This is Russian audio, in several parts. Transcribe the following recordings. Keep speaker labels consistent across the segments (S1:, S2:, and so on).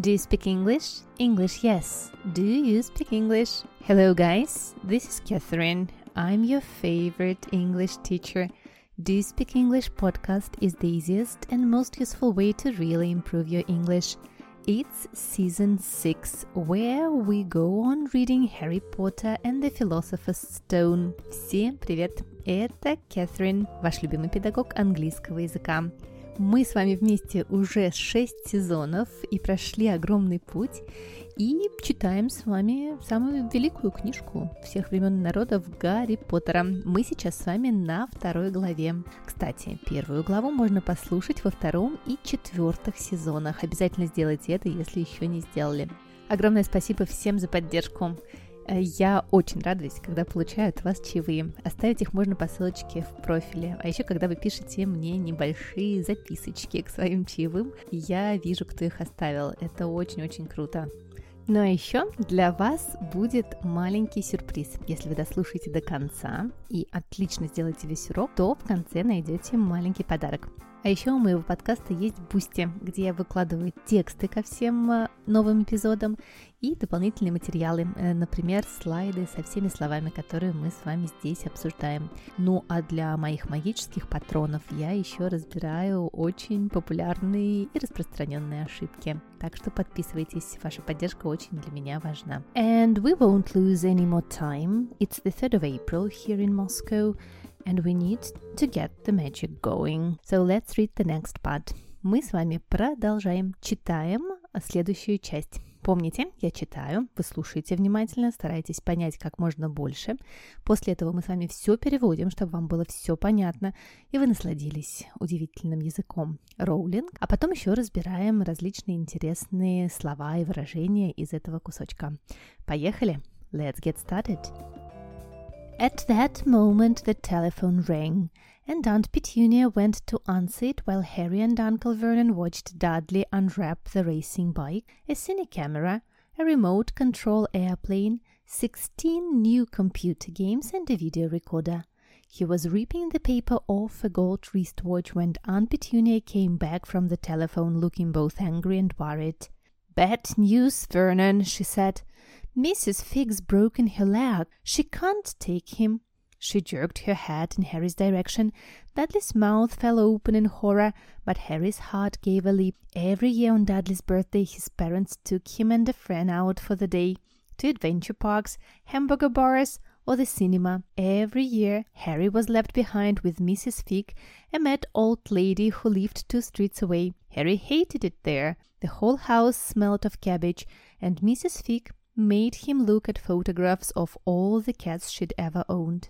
S1: Do you speak English? English, yes. Do you speak English? Hello, guys. This is Catherine. I'm your favorite English teacher. Do You Speak English podcast is the easiest and most useful way to really improve your English. It's season 6, where we go on reading Harry Potter and the Philosopher's Stone. Всем привет! Это Кэтрин, ваш любимый педагог английского языка. Мы с вами вместе уже 6 сезонов и прошли огромный путь. И читаем с вами самую великую книжку всех времен народов Гарри Поттера. Мы сейчас с вами на второй главе. Кстати, первую главу можно послушать во втором и четвертых сезонах. Обязательно сделайте это, если еще не сделали. Огромное спасибо всем за поддержку. Я очень радуюсь, когда получаю от вас чаевые. Оставить их можно по ссылочке в профиле. А еще, когда вы пишете мне небольшие записочки к своим чаевым, я вижу, кто их оставил. Это очень-очень круто. Ну а еще для вас будет маленький сюрприз. Если вы дослушаете до конца и отлично сделаете весь урок, то в конце найдете маленький подарок. А еще у моего подкаста есть Boosty, где я выкладываю тексты ко всем э, новым эпизодам и дополнительные материалы, э, например, слайды со всеми словами, которые мы с вами здесь обсуждаем. Ну а для моих магических патронов я еще разбираю очень популярные и распространенные ошибки. Так что подписывайтесь, ваша поддержка очень для меня важна. And we won't lose any more time. It's the 3rd of April here in Moscow. And we need to get the magic going. So let's read the next part. Мы с вами продолжаем. Читаем следующую часть. Помните, я читаю, вы слушаете внимательно, старайтесь понять как можно больше. После этого мы с вами все переводим, чтобы вам было все понятно, и вы насладились удивительным языком роулинг. А потом еще разбираем различные интересные слова и выражения из этого кусочка. Поехали! Let's get started! At that moment the telephone rang, and Aunt Petunia went to answer it while Harry and Uncle Vernon watched Dudley unwrap the racing bike, a cine camera, a remote control airplane, 16 new computer games, and a video recorder. He was ripping the paper off a gold wristwatch when Aunt Petunia came back from the telephone looking both angry and worried. Bad news, Vernon, she said. Mrs. Fig's broken her leg. She can't take him. She jerked her head in Harry's direction. Dudley's mouth fell open in horror, but Harry's heart gave a leap. Every year on Dudley's birthday, his parents took him and a friend out for the day to adventure parks, hamburger bars, or the cinema. Every year, Harry was left behind with Mrs. Fig, a mad old lady who lived two streets away. Harry hated it there. The whole house smelled of cabbage, and Mrs. Fig made him look at photographs of all the cats she'd ever owned.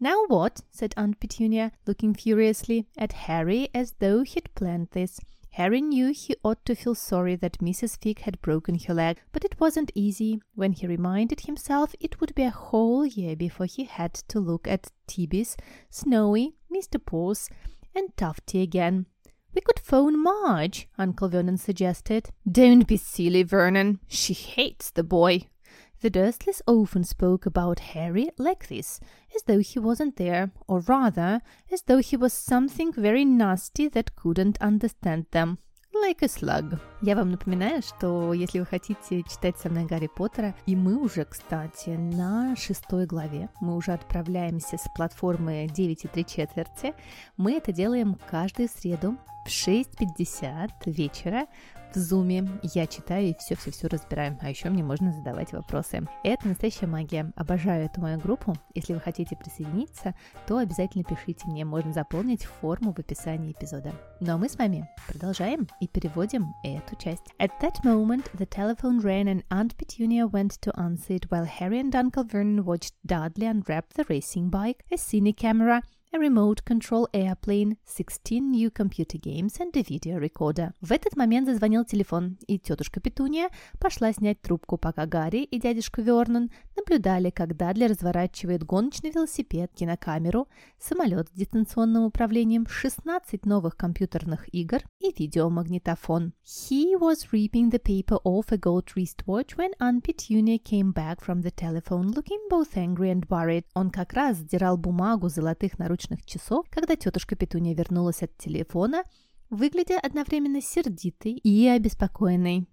S1: Now what? said Aunt Petunia, looking furiously at Harry as though he'd planned this. Harry knew he ought to feel sorry that Mrs. Fig had broken her leg, but it wasn't easy. When he reminded himself it would be a whole year before he had to look at Tibby's, Snowy, Mr. Paws, and Tufty again. We could phone Marge, Uncle Vernon suggested. Don't be silly, Vernon. She hates the boy. The Dursleys often spoke about Harry like this, as though he wasn't there, or rather, as though he was something very nasty that couldn't understand them. Like a slug. Я вам напоминаю, что если вы хотите читать со мной Гарри Поттера, и мы уже, кстати, на шестой главе, мы уже отправляемся с платформы 9 и 3 четверти, мы это делаем каждую среду в 6.50 вечера в зуме. Я читаю и все-все-все разбираю. А еще мне можно задавать вопросы. Это настоящая магия. Обожаю эту мою группу. Если вы хотите присоединиться, то обязательно пишите мне. Можно заполнить форму в описании эпизода. Ну а мы с вами продолжаем и переводим эту часть. At that moment, the telephone rang and Aunt Petunia went to answer it while Harry and Uncle Vernon watched Dudley unwrap the racing bike, a cine camera, a remote control airplane, 16 new computer games and a video recorder. В этот момент зазвонил телефон, и тетушка Петуния пошла снять трубку, пока Гарри и дядюшка Вернон наблюдали, как Дадли разворачивает гоночный велосипед, кинокамеру, самолет с дистанционным управлением, 16 новых компьютерных игр и видеомагнитофон. He was ripping the paper off a gold wristwatch when Aunt Petunia came back from the telephone looking both angry and worried. Он как раз сдирал бумагу золотых наручных наручных часов, когда тетушка Петуния вернулась от телефона, выглядя одновременно сердитой и обеспокоенной.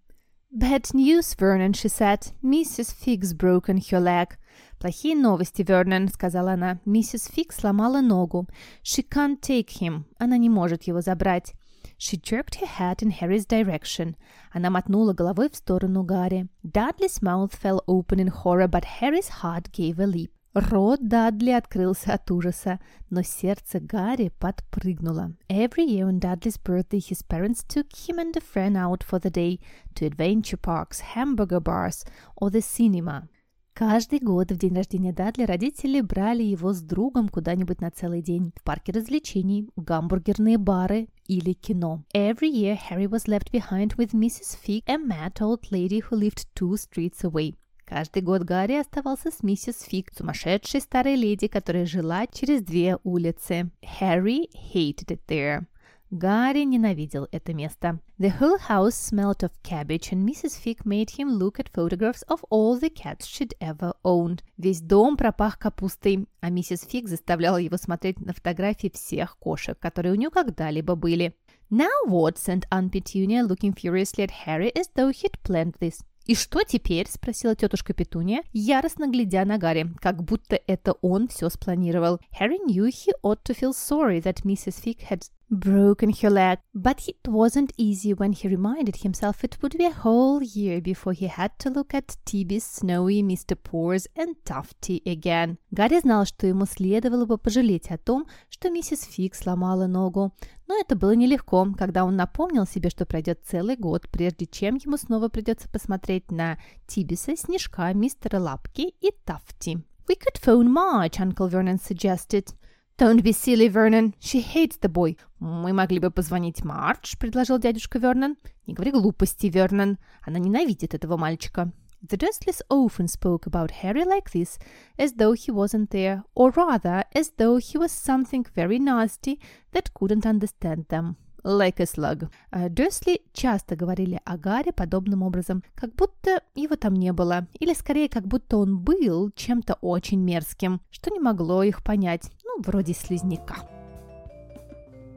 S1: Bad news, Vernon, she said. Mrs. Fig's broken her leg. «Плохие новости, Вернон», — сказала она. «Миссис Фиг сломала ногу. She can't take him. Она не может его забрать». She jerked her head in Harry's direction. Она мотнула головой в сторону Гарри. Dudley's mouth fell open in horror, but Harry's heart gave a leap. Рот Дадли открылся от ужаса, но сердце Гарри подпрыгнуло. Every year on Dudley's birthday, his parents took him and a friend out for the day to adventure parks, hamburger bars or the cinema. Каждый год в день рождения Дадли родители брали его с другом куда-нибудь на целый день в парке развлечений, гамбургерные бары или кино. Every year Harry was left behind with Mrs. Fig, a mad old lady who lived two streets away. Каждый год Гарри оставался с миссис Фиг, сумасшедшей старой леди, которая жила через две улицы. Harry hated it there. Гарри ненавидел это место. The whole house smelled of cabbage, and Mrs. Fig made him look at photographs of all the cats she'd ever owned. Весь дом пропах капустой, а миссис Фиг заставляла его смотреть на фотографии всех кошек, которые у нее когда-либо были. Now what? said Aunt Petunia, looking furiously at Harry as though he'd planned this. «И что теперь?» – спросила тетушка Петуния, яростно глядя на Гарри, как будто это он все спланировал. Harry knew he ought to feel sorry that Mrs. Fig had broken her leg, but it wasn't easy when he reminded himself it would be a whole year before he had to look at Tibby, Snowy, Mr. Pores and Tufty again. Гарри знал, что ему следовало бы пожалеть о том, что миссис Фиг сломала ногу, но это было нелегко, когда он напомнил себе, что пройдет целый год, прежде чем ему снова придется посмотреть на Тибиса, Снежка, мистера Лапки и Тафти. «We could phone Marge», Uncle Vernon suggested. «Don't be silly, Vernon. She hates the boy». «Мы могли бы позвонить Мардж», — предложил дядюшка Вернон. «Не говори глупости, Вернон. Она ненавидит этого мальчика». The Dursleys often spoke about Harry like this, as though he wasn't there, or rather, as though he was something very nasty that couldn't understand them. Like a slug. Дерсли часто говорили о Гарри подобным образом, как будто его там не было, или скорее, как будто он был чем-то очень мерзким, что не могло их понять, ну, вроде слизняка.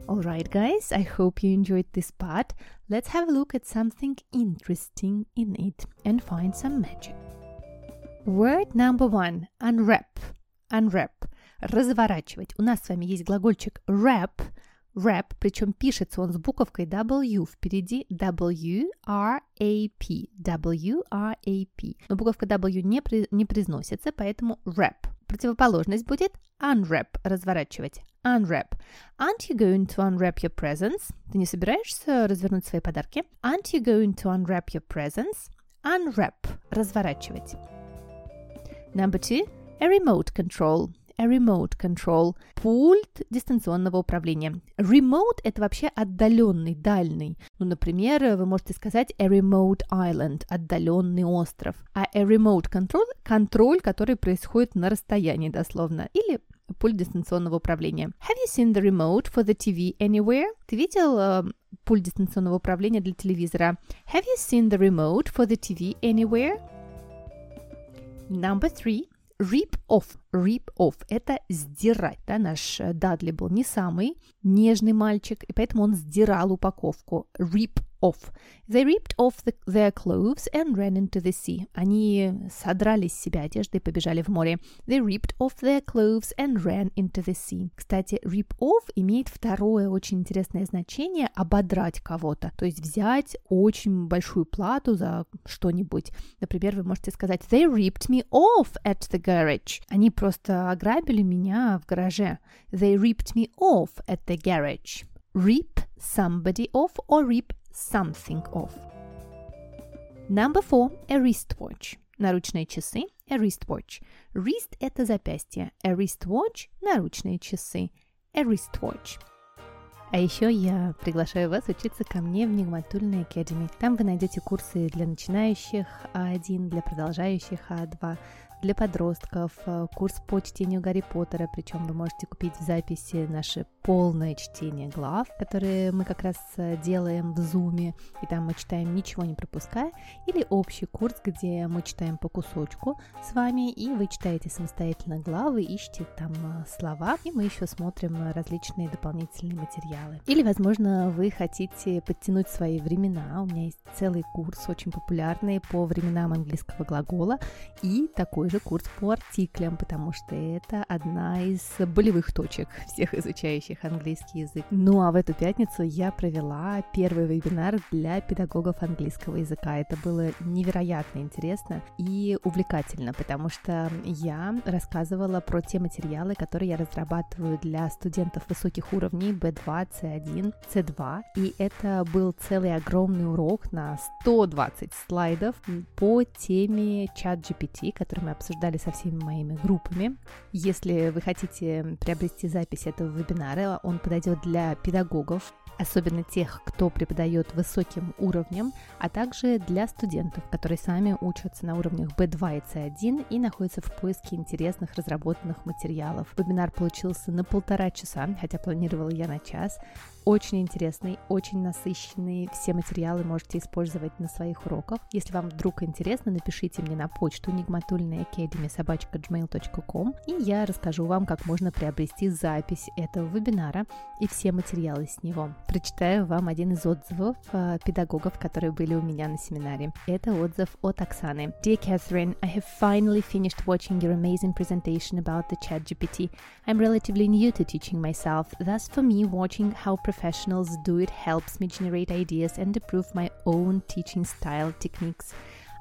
S1: Alright, guys, I hope you enjoyed this part. Let's have a look at something interesting in it and find some magic. Word number one – unwrap. Unwrap. Разворачивать. У нас с вами есть глагольчик wrap – Wrap, причем пишется он с буковкой W впереди W-R-A-P. W-R-A-P. Но буковка W не, при, не произносится, поэтому wrap. Противоположность будет unwrap, разворачивать. Unwrap. Aren't you going to unwrap your presents? Ты не собираешься развернуть свои подарки? Aren't you going to unwrap your presents? Unwrap. Разворачивать. Number two. A remote control remote control, пульт дистанционного управления. Remote – это вообще отдаленный, дальний. Ну, например, вы можете сказать a remote island, отдаленный остров. А a remote control – контроль, который происходит на расстоянии дословно. Или пульт дистанционного управления. Have you seen the remote for the TV anywhere? Ты видел э, пульт дистанционного управления для телевизора? Have you seen the remote for the TV anywhere? Number three. Rip off. Rip off – это сдирать. Да? Наш э, Дадли был не самый нежный мальчик, и поэтому он сдирал упаковку. Rip off. They ripped off the, their clothes and ran into the sea. Они содрали с себя одежды и побежали в море. They ripped off their clothes and ran into the sea. Кстати, rip off имеет второе очень интересное значение – ободрать кого-то. То есть взять очень большую плату за что-нибудь. Например, вы можете сказать They ripped me off at the garage. Они просто ограбили меня в гараже. They ripped me off at the garage. Rip somebody off or rip something off. Number four – a wristwatch. Наручные часы – a wristwatch. Wrist – это запястье. A wristwatch – наручные часы. A wristwatch. А еще я приглашаю вас учиться ко мне в Нигматульной Academy. Там вы найдете курсы для начинающих А1, для продолжающих А2, для подростков, курс по чтению Гарри Поттера, причем вы можете купить записи наши полное чтение глав, которые мы как раз э, делаем в Zoom, и там мы читаем ничего не пропуская, или общий курс, где мы читаем по кусочку с вами, и вы читаете самостоятельно главы, ищете там э, слова, и мы еще смотрим различные дополнительные материалы. Или, возможно, вы хотите подтянуть свои времена. У меня есть целый курс, очень популярный по временам английского глагола, и такой же курс по артиклям, потому что это одна из болевых точек всех изучающих английский язык. Ну а в эту пятницу я провела первый вебинар для педагогов английского языка. Это было невероятно интересно и увлекательно, потому что я рассказывала про те материалы, которые я разрабатываю для студентов высоких уровней B2, C1, C2. И это был целый огромный урок на 120 слайдов по теме чат GPT, который мы обсуждали со всеми моими группами. Если вы хотите приобрести запись этого вебинара, он подойдет для педагогов, особенно тех, кто преподает высоким уровнем, а также для студентов, которые сами учатся на уровнях B2 и C1 и находятся в поиске интересных разработанных материалов. Вебинар получился на полтора часа, хотя планировала я на час. Очень интересный, очень насыщенный. Все материалы можете использовать на своих уроках. Если вам вдруг интересно, напишите мне на почту nigmatulnaacademy.gmail.com и я расскажу вам, как можно приобрести запись этого вебинара и все материалы с него. Прочитаю вам один из отзывов э, педагогов, которые были у меня на семинаре. Это отзыв от Оксаны. Dear Catherine, I have finally finished watching your amazing presentation about the ChatGPT. I'm relatively new to teaching myself, thus for me watching how professionals do it helps me generate ideas and improve my own teaching style techniques.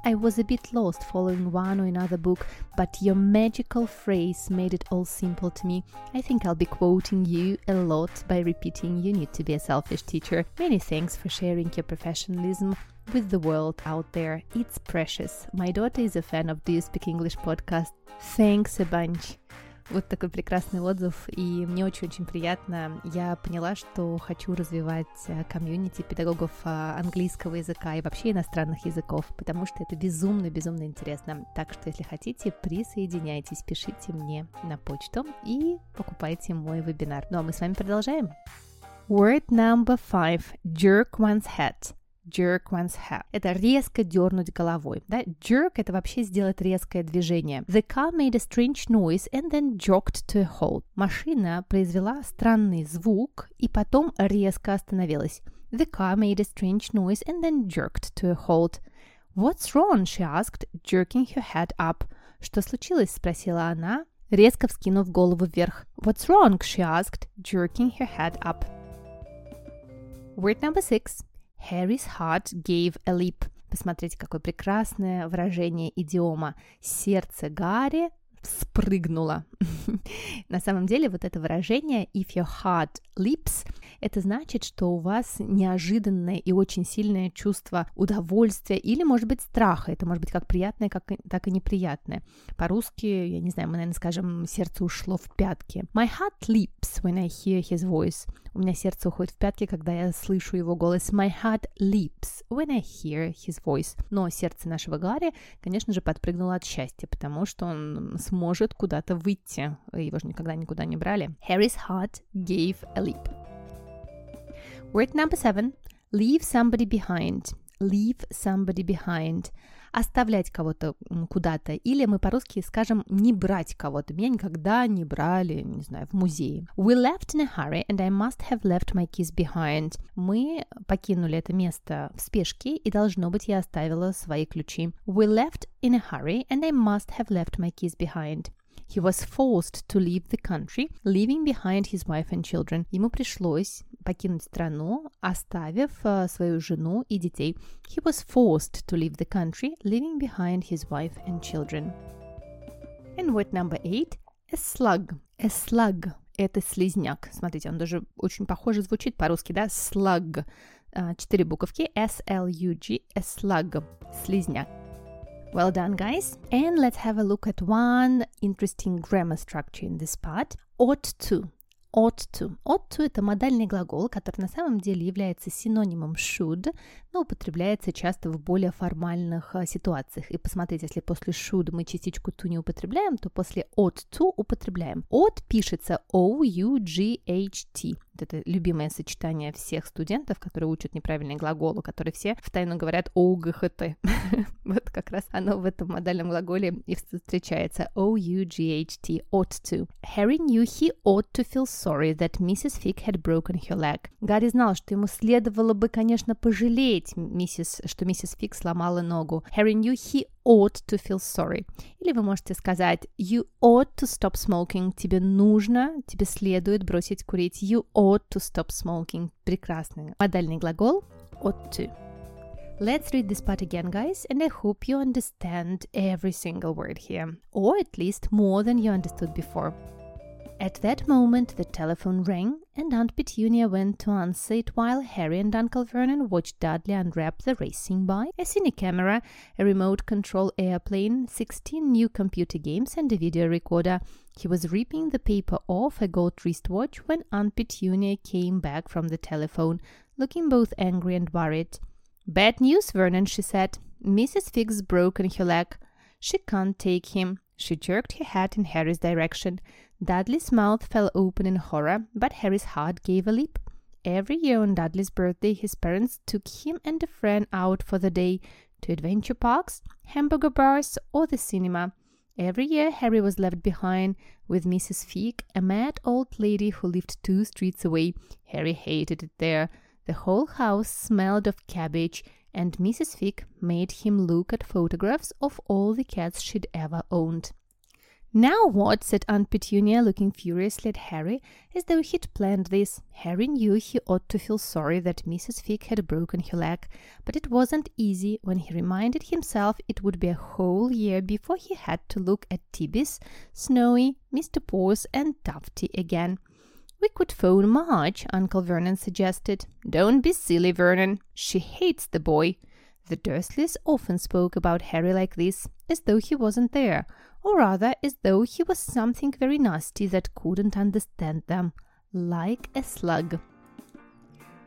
S1: I was a bit lost following one or another book, but your magical phrase made it all simple to me. I think I'll be quoting you a lot by repeating you need to be a selfish teacher. Many thanks for sharing your professionalism with the world out there. It's precious. My daughter is a fan of Do You Speak English podcast. Thanks a bunch. Вот такой прекрасный отзыв, и мне очень-очень приятно. Я поняла, что хочу развивать э, комьюнити педагогов э, английского языка и вообще иностранных языков, потому что это безумно-безумно интересно. Так что, если хотите, присоединяйтесь, пишите мне на почту и покупайте мой вебинар. Ну а мы с вами продолжаем. Word number five. Jerk one's head jerk one's head. Это резко дернуть головой. Да? Jerk — это вообще сделать резкое движение. The car made a strange noise and then jerked to a halt. Машина произвела странный звук и потом резко остановилась. The car made a strange noise and then jerked to a halt. What's wrong? she asked, jerking her head up. Что случилось? спросила она, резко вскинув голову вверх. What's wrong? she asked, jerking her head up. Word number six. Harry's heart gave a leap. Посмотрите, какое прекрасное выражение идиома. Сердце Гарри спрыгнуло. На самом деле вот это выражение if your heart leaps, это значит, что у вас неожиданное и очень сильное чувство удовольствия или, может быть, страха. Это может быть как приятное, как, так и неприятное. По-русски, я не знаю, мы, наверное, скажем, сердце ушло в пятки. My heart leaps when I hear his voice. У меня сердце уходит в пятки, когда я слышу его голос. My heart leaps when I hear his voice. Но сердце нашего Гарри, конечно же, подпрыгнуло от счастья, потому что он сможет куда-то выйти. Его же никогда никуда не брали. Harry's heart gave a leap. Word number seven. Leave somebody behind. Leave somebody behind оставлять кого-то куда-то, или мы по-русски скажем не брать кого-то. Меня никогда не брали, не знаю, в музее. We left in a hurry and I must have left my keys behind. Мы покинули это место в спешке, и должно быть я оставила свои ключи. We left in a hurry and I must have left my keys behind. He was forced to leave the country, leaving behind his wife and children. Ему пришлось покинуть страну, оставив uh, свою жену и детей. He was forced to leave the country, leaving behind his wife and children. And word number eight, a slug. A slug – это слизняк. Смотрите, он даже очень похоже звучит по-русски, да? Slug. Четыре буковки. S-L-U-G. A slug. Слизняк. Well done, guys. And let's have a look at one interesting grammar structure in this part. Ought to. Ought to. Ought to – это модальный глагол, который на самом деле является синонимом should, но употребляется часто в более формальных а, ситуациях. И посмотрите, если после should мы частичку to не употребляем, то после ought to употребляем. Ought пишется O-U-G-H-T. Это любимое сочетание всех студентов, которые учат неправильный глагол, которые все в тайну говорят ОУГХТ. вот как раз оно в этом модальном глаголе и встречается. O-U-G-H-T, ought to. Harry knew he ought to feel sorry that Mrs. Fig had broken her leg. Гарри знал, что ему следовало бы, конечно, пожалеть миссис, что миссис Фиг сломала ногу. Harry knew he ought to feel sorry. Или вы можете сказать you ought to stop smoking. Тебе нужно, тебе следует бросить курить. You ought to stop smoking. Прекрасный модальный глагол ought to. Let's read this part again, guys, and I hope you understand every single word here, or at least more than you understood before. At that moment, the telephone rang, and Aunt Petunia went to answer it while Harry and Uncle Vernon watched Dudley unwrap the racing bike, a cine camera, a remote control airplane, 16 new computer games, and a video recorder. He was ripping the paper off a gold wristwatch when Aunt Petunia came back from the telephone, looking both angry and worried. Bad news, Vernon, she said. Mrs. Fig's broken her leg. She can't take him. She jerked her head in Harry's direction. Dudley's mouth fell open in horror, but Harry's heart gave a leap. Every year on Dudley's birthday, his parents took him and a friend out for the day to adventure parks, hamburger bars, or the cinema. Every year, Harry was left behind with Mrs. Fig, a mad old lady who lived two streets away. Harry hated it there. The whole house smelled of cabbage, and Mrs. Fig made him look at photographs of all the cats she'd ever owned. Now what? said Aunt Petunia, looking furiously at Harry, as though he'd planned this. Harry knew he ought to feel sorry that Mrs. Fig had broken her leg, but it wasn't easy when he reminded himself it would be a whole year before he had to look at Tibby's, Snowy, Mr. Paws, and Tufty again. We could phone Marge, Uncle Vernon suggested. Don't be silly, Vernon. She hates the boy. The Dursleys often spoke about Harry like this, as though he wasn't there, or rather as though he was something very nasty that couldn't understand them, like a slug.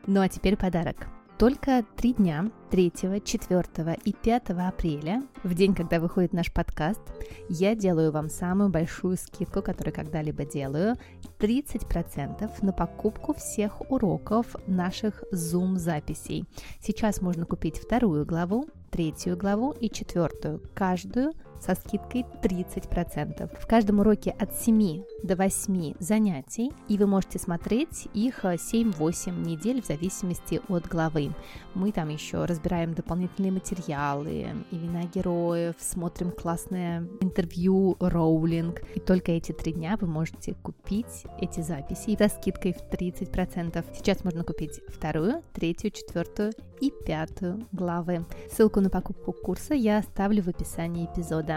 S1: Ну а теперь подарок. Только три дня, 3, 4 и 5 апреля, в день, когда выходит наш подкаст, я делаю вам самую большую скидку, которую когда-либо делаю, 30% на покупку всех уроков наших Zoom-записей. Сейчас можно купить вторую главу, третью главу и четвертую, каждую со скидкой 30%. В каждом уроке от 7 до 8 занятий, и вы можете смотреть их 7-8 недель в зависимости от главы. Мы там еще разбираем дополнительные материалы, имена героев, смотрим классное интервью, роулинг. И только эти три дня вы можете купить эти записи со скидкой в 30%. Сейчас можно купить вторую, третью, четвертую и пятую главы. Ссылку на покупку курса я оставлю в описании эпизода.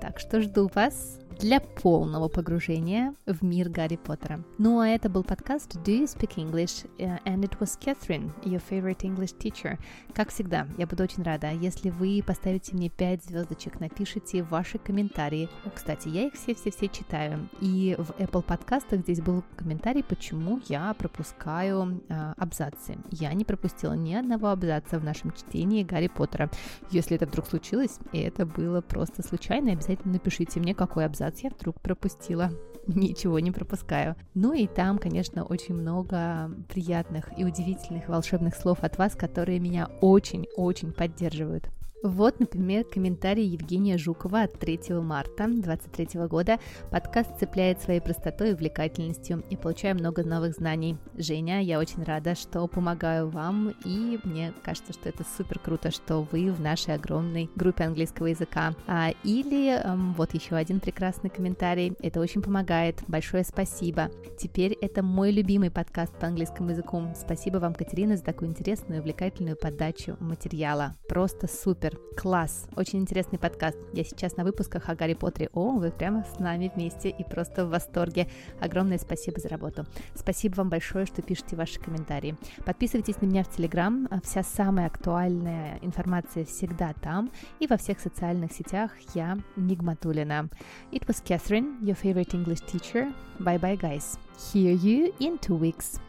S1: Так что жду вас для полного погружения в мир Гарри Поттера. Ну а это был подкаст Do You Speak English? And it was Catherine, your favorite English teacher. Как всегда, я буду очень рада, если вы поставите мне 5 звездочек, напишите ваши комментарии. Кстати, я их все-все-все читаю. И в Apple подкастах здесь был комментарий, почему я пропускаю э, абзацы. Я не пропустила ни одного абзаца в нашем чтении Гарри Поттера. Если это вдруг случилось, и это было просто случайно, обязательно напишите мне, какой абзац абзац я вдруг пропустила. Ничего не пропускаю. Ну и там, конечно, очень много приятных и удивительных волшебных слов от вас, которые меня очень-очень поддерживают. Вот, например, комментарий Евгения Жукова от 3 марта 2023 года. Подкаст цепляет своей простотой и увлекательностью и получаю много новых знаний. Женя, я очень рада, что помогаю вам, и мне кажется, что это супер круто, что вы в нашей огромной группе английского языка. А, или эм, вот еще один прекрасный комментарий. Это очень помогает. Большое спасибо. Теперь это мой любимый подкаст по английскому языку. Спасибо вам, Катерина, за такую интересную и увлекательную подачу материала. Просто супер Супер, класс, очень интересный подкаст. Я сейчас на выпусках о Гарри Поттере. О, вы прямо с нами вместе и просто в восторге. Огромное спасибо за работу. Спасибо вам большое, что пишете ваши комментарии. Подписывайтесь на меня в Телеграм. Вся самая актуальная информация всегда там. И во всех социальных сетях я Нигматулина. It was Catherine, your favorite English teacher. Bye bye, guys. Hear you in two weeks.